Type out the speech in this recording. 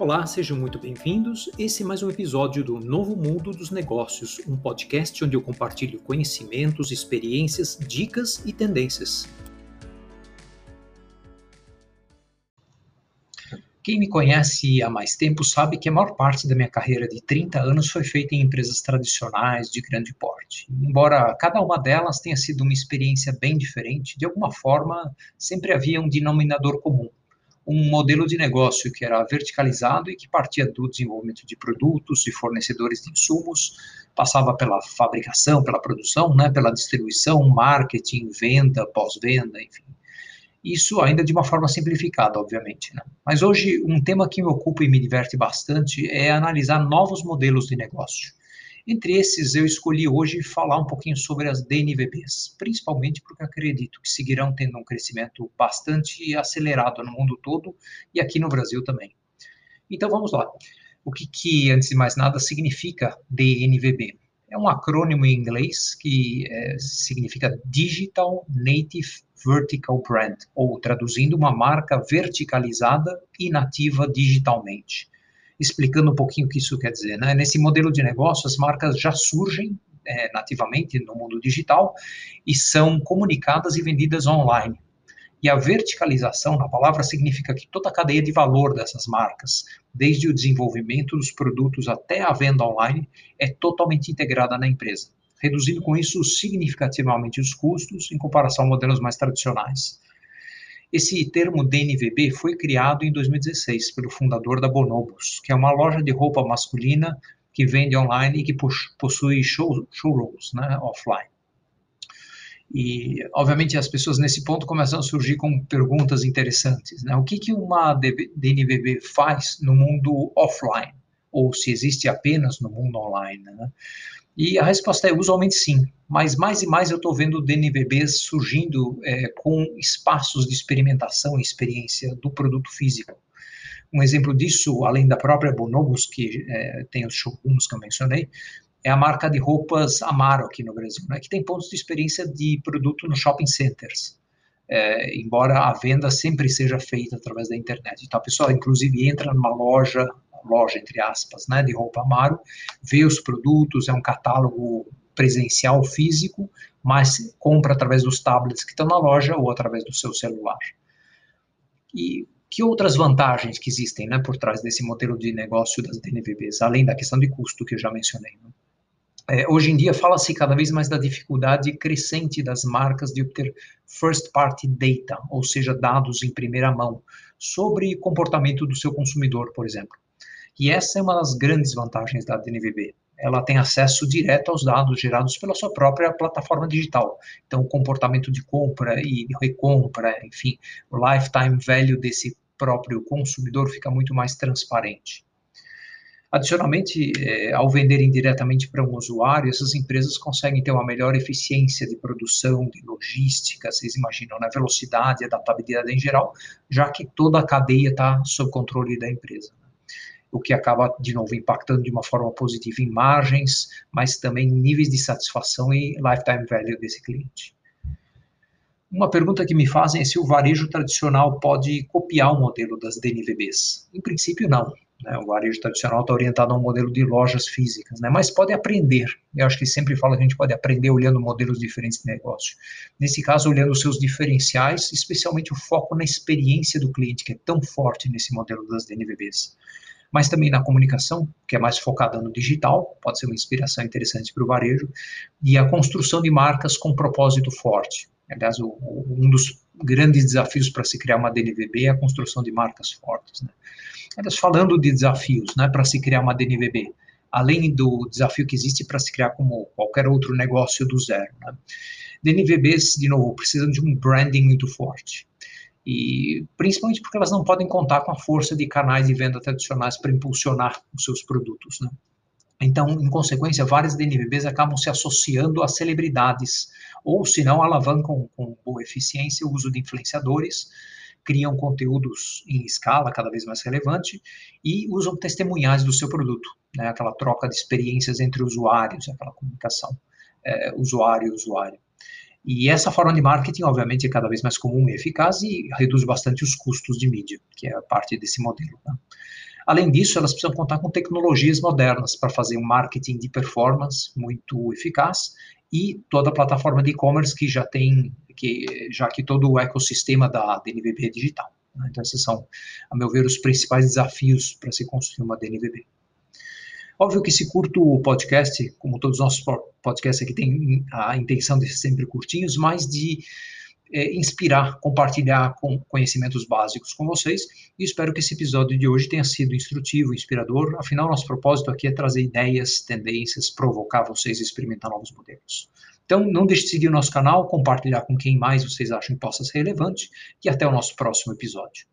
Olá, sejam muito bem-vindos. Esse é mais um episódio do Novo Mundo dos Negócios, um podcast onde eu compartilho conhecimentos, experiências, dicas e tendências. Quem me conhece há mais tempo sabe que a maior parte da minha carreira de 30 anos foi feita em empresas tradicionais de grande porte. Embora cada uma delas tenha sido uma experiência bem diferente, de alguma forma sempre havia um denominador comum um modelo de negócio que era verticalizado e que partia do desenvolvimento de produtos e fornecedores de insumos, passava pela fabricação, pela produção, né, pela distribuição, marketing, venda, pós-venda, enfim. Isso ainda de uma forma simplificada, obviamente. Né? Mas hoje, um tema que me ocupa e me diverte bastante é analisar novos modelos de negócio. Entre esses, eu escolhi hoje falar um pouquinho sobre as DNVBs, principalmente porque acredito que seguirão tendo um crescimento bastante acelerado no mundo todo e aqui no Brasil também. Então vamos lá. O que, que antes de mais nada, significa DNVB? É um acrônimo em inglês que é, significa Digital Native Vertical Brand, ou traduzindo, uma marca verticalizada e nativa digitalmente explicando um pouquinho o que isso quer dizer. Né? Nesse modelo de negócio, as marcas já surgem é, nativamente no mundo digital e são comunicadas e vendidas online. E a verticalização na palavra significa que toda a cadeia de valor dessas marcas, desde o desenvolvimento dos produtos até a venda online, é totalmente integrada na empresa, reduzindo com isso significativamente os custos em comparação a modelos mais tradicionais. Esse termo DNVB foi criado em 2016 pelo fundador da Bonobos, que é uma loja de roupa masculina que vende online e que possui show, showrooms né, offline. E, obviamente, as pessoas nesse ponto começam a surgir com perguntas interessantes. Né? O que, que uma DNVB faz no mundo offline? Ou se existe apenas no mundo online? Né? E a resposta é usualmente sim, mas mais e mais eu estou vendo DNVBs surgindo é, com espaços de experimentação e experiência do produto físico. Um exemplo disso, além da própria Bonobos, que é, tem os showrooms que eu mencionei, é a marca de roupas Amaro aqui no Brasil, né, que tem pontos de experiência de produto no shopping centers. É, embora a venda sempre seja feita através da internet. Então a pessoa, inclusive, entra numa loja loja, entre aspas, né, de roupa Amaro, vê os produtos, é um catálogo presencial físico, mas compra através dos tablets que estão na loja ou através do seu celular. E que outras vantagens que existem né, por trás desse modelo de negócio das DNVBs, além da questão de custo que eu já mencionei? Né? É, hoje em dia fala-se cada vez mais da dificuldade crescente das marcas de obter first party data, ou seja, dados em primeira mão, sobre comportamento do seu consumidor, por exemplo. E essa é uma das grandes vantagens da DNVB. Ela tem acesso direto aos dados gerados pela sua própria plataforma digital. Então, o comportamento de compra e recompra, enfim, o lifetime value desse próprio consumidor fica muito mais transparente. Adicionalmente, eh, ao venderem diretamente para um usuário, essas empresas conseguem ter uma melhor eficiência de produção, de logística, vocês imaginam, na né? velocidade, adaptabilidade em geral, já que toda a cadeia está sob controle da empresa o que acaba, de novo, impactando de uma forma positiva em margens, mas também níveis de satisfação e lifetime value desse cliente. Uma pergunta que me fazem é se o varejo tradicional pode copiar o modelo das DNVBs. Em princípio, não. Né? O varejo tradicional está orientado a um modelo de lojas físicas, né? mas pode aprender. Eu acho que sempre falo que a gente pode aprender olhando modelos diferentes de negócio. Nesse caso, olhando os seus diferenciais, especialmente o foco na experiência do cliente, que é tão forte nesse modelo das DNVBs mas também na comunicação, que é mais focada no digital, pode ser uma inspiração interessante para o varejo, e a construção de marcas com propósito forte. Aliás, o, o, um dos grandes desafios para se criar uma DNVB é a construção de marcas fortes. Né? Aliás, falando de desafios né, para se criar uma DNVB, além do desafio que existe para se criar como qualquer outro negócio do zero. Né? DNVBs, de novo, precisam de um branding muito forte e principalmente porque elas não podem contar com a força de canais de venda tradicionais para impulsionar os seus produtos, né? Então, em consequência, várias DNVBs acabam se associando a celebridades, ou se não, alavancam com boa eficiência o uso de influenciadores, criam conteúdos em escala cada vez mais relevante e usam testemunhais do seu produto, né? aquela troca de experiências entre usuários, aquela comunicação é, usuário-usuário. E essa forma de marketing, obviamente, é cada vez mais comum e eficaz e reduz bastante os custos de mídia, que é parte desse modelo. Né? Além disso, elas precisam contar com tecnologias modernas para fazer um marketing de performance muito eficaz e toda a plataforma de e-commerce que já tem, que, já que todo o ecossistema da DNVB é digital. Né? Então, esses são, a meu ver, os principais desafios para se construir uma DNVB. Óbvio que esse curto podcast, como todos os nossos podcasts aqui, tem a intenção de ser sempre curtinhos, mas de é, inspirar, compartilhar com conhecimentos básicos com vocês. E espero que esse episódio de hoje tenha sido instrutivo, inspirador. Afinal, nosso propósito aqui é trazer ideias, tendências, provocar vocês a experimentar novos modelos. Então, não deixe de seguir o nosso canal, compartilhar com quem mais vocês acham que possa ser relevante e até o nosso próximo episódio.